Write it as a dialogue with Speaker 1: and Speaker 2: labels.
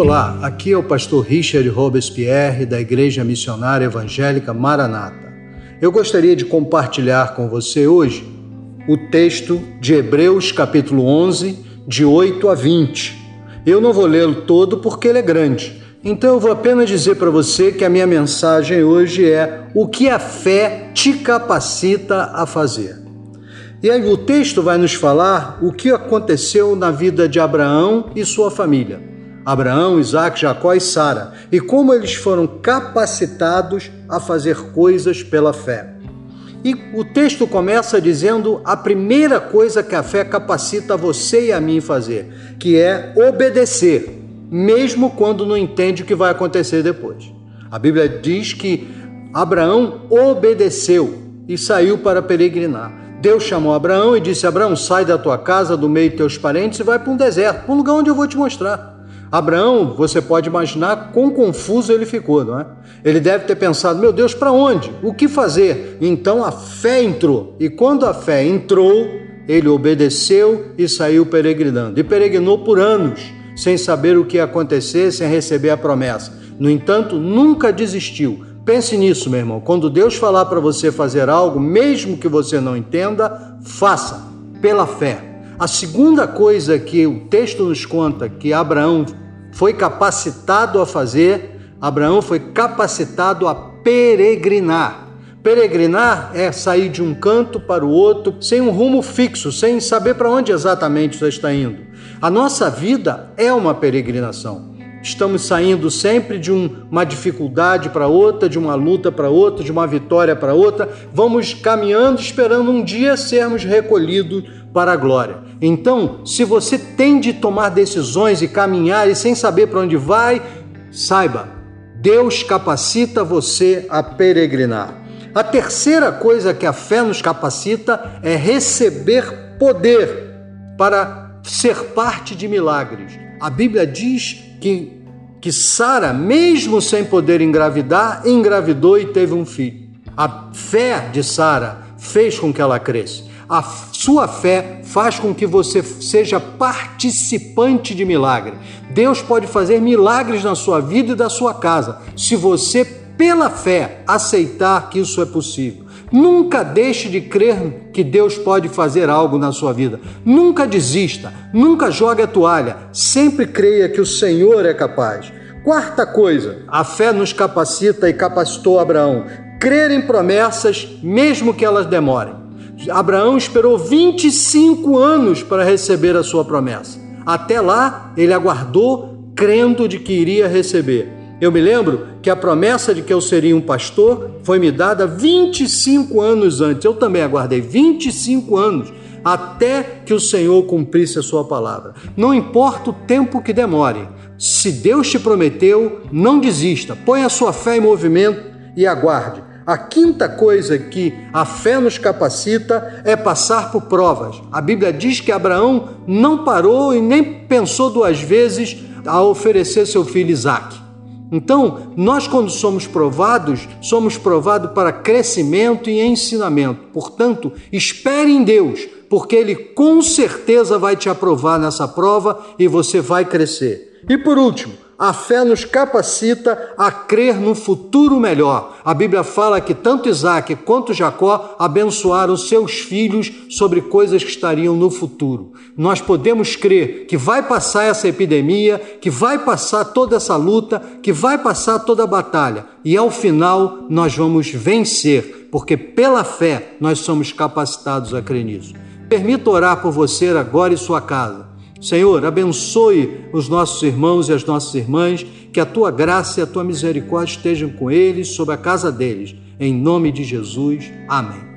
Speaker 1: Olá, aqui é o pastor Richard Robespierre da Igreja Missionária Evangélica Maranata. Eu gostaria de compartilhar com você hoje o texto de Hebreus capítulo 11, de 8 a 20. Eu não vou lê-lo todo porque ele é grande, então eu vou apenas dizer para você que a minha mensagem hoje é o que a fé te capacita a fazer. E aí o texto vai nos falar o que aconteceu na vida de Abraão e sua família. Abraão, Isaac, Jacó e Sara, e como eles foram capacitados a fazer coisas pela fé. E o texto começa dizendo a primeira coisa que a fé capacita você e a mim fazer, que é obedecer, mesmo quando não entende o que vai acontecer depois. A Bíblia diz que Abraão obedeceu e saiu para peregrinar. Deus chamou Abraão e disse: Abraão, sai da tua casa, do meio de teus parentes e vai para um deserto, para um lugar onde eu vou te mostrar. Abraão, você pode imaginar quão confuso ele ficou, não é? Ele deve ter pensado: meu Deus, para onde? O que fazer? Então a fé entrou. E quando a fé entrou, ele obedeceu e saiu peregrinando. E peregrinou por anos, sem saber o que ia acontecer, sem receber a promessa. No entanto, nunca desistiu. Pense nisso, meu irmão. Quando Deus falar para você fazer algo, mesmo que você não entenda, faça pela fé. A segunda coisa que o texto nos conta que Abraão foi capacitado a fazer, Abraão foi capacitado a peregrinar. Peregrinar é sair de um canto para o outro sem um rumo fixo, sem saber para onde exatamente você está indo. A nossa vida é uma peregrinação. Estamos saindo sempre de uma dificuldade para outra, de uma luta para outra, de uma vitória para outra. Vamos caminhando, esperando um dia sermos recolhidos para a glória. Então, se você tem de tomar decisões e caminhar e sem saber para onde vai, saiba, Deus capacita você a peregrinar. A terceira coisa que a fé nos capacita é receber poder para ser parte de milagres. A Bíblia diz que, que Sara, mesmo sem poder engravidar, engravidou e teve um filho. A fé de Sara fez com que ela cresça. A sua fé faz com que você seja participante de milagre. Deus pode fazer milagres na sua vida e da sua casa, se você, pela fé, aceitar que isso é possível. Nunca deixe de crer que Deus pode fazer algo na sua vida. Nunca desista, nunca jogue a toalha. Sempre creia que o Senhor é capaz. Quarta coisa, a fé nos capacita e capacitou Abraão. Crer em promessas, mesmo que elas demorem. Abraão esperou 25 anos para receber a sua promessa. Até lá, ele aguardou, crendo de que iria receber. Eu me lembro que a promessa de que eu seria um pastor foi me dada 25 anos antes. Eu também aguardei 25 anos até que o Senhor cumprisse a sua palavra. Não importa o tempo que demore, se Deus te prometeu, não desista. Põe a sua fé em movimento e aguarde. A quinta coisa que a fé nos capacita é passar por provas. A Bíblia diz que Abraão não parou e nem pensou duas vezes a oferecer seu filho Isaque. Então, nós, quando somos provados, somos provados para crescimento e ensinamento. Portanto, espere em Deus, porque Ele com certeza vai te aprovar nessa prova e você vai crescer. E por último, a fé nos capacita a crer no futuro melhor. A Bíblia fala que tanto Isaac quanto Jacó abençoaram seus filhos sobre coisas que estariam no futuro. Nós podemos crer que vai passar essa epidemia, que vai passar toda essa luta, que vai passar toda a batalha e ao final nós vamos vencer, porque pela fé nós somos capacitados a crer nisso. Permita orar por você agora e sua casa. Senhor, abençoe os nossos irmãos e as nossas irmãs, que a tua graça e a tua misericórdia estejam com eles, sobre a casa deles. Em nome de Jesus. Amém.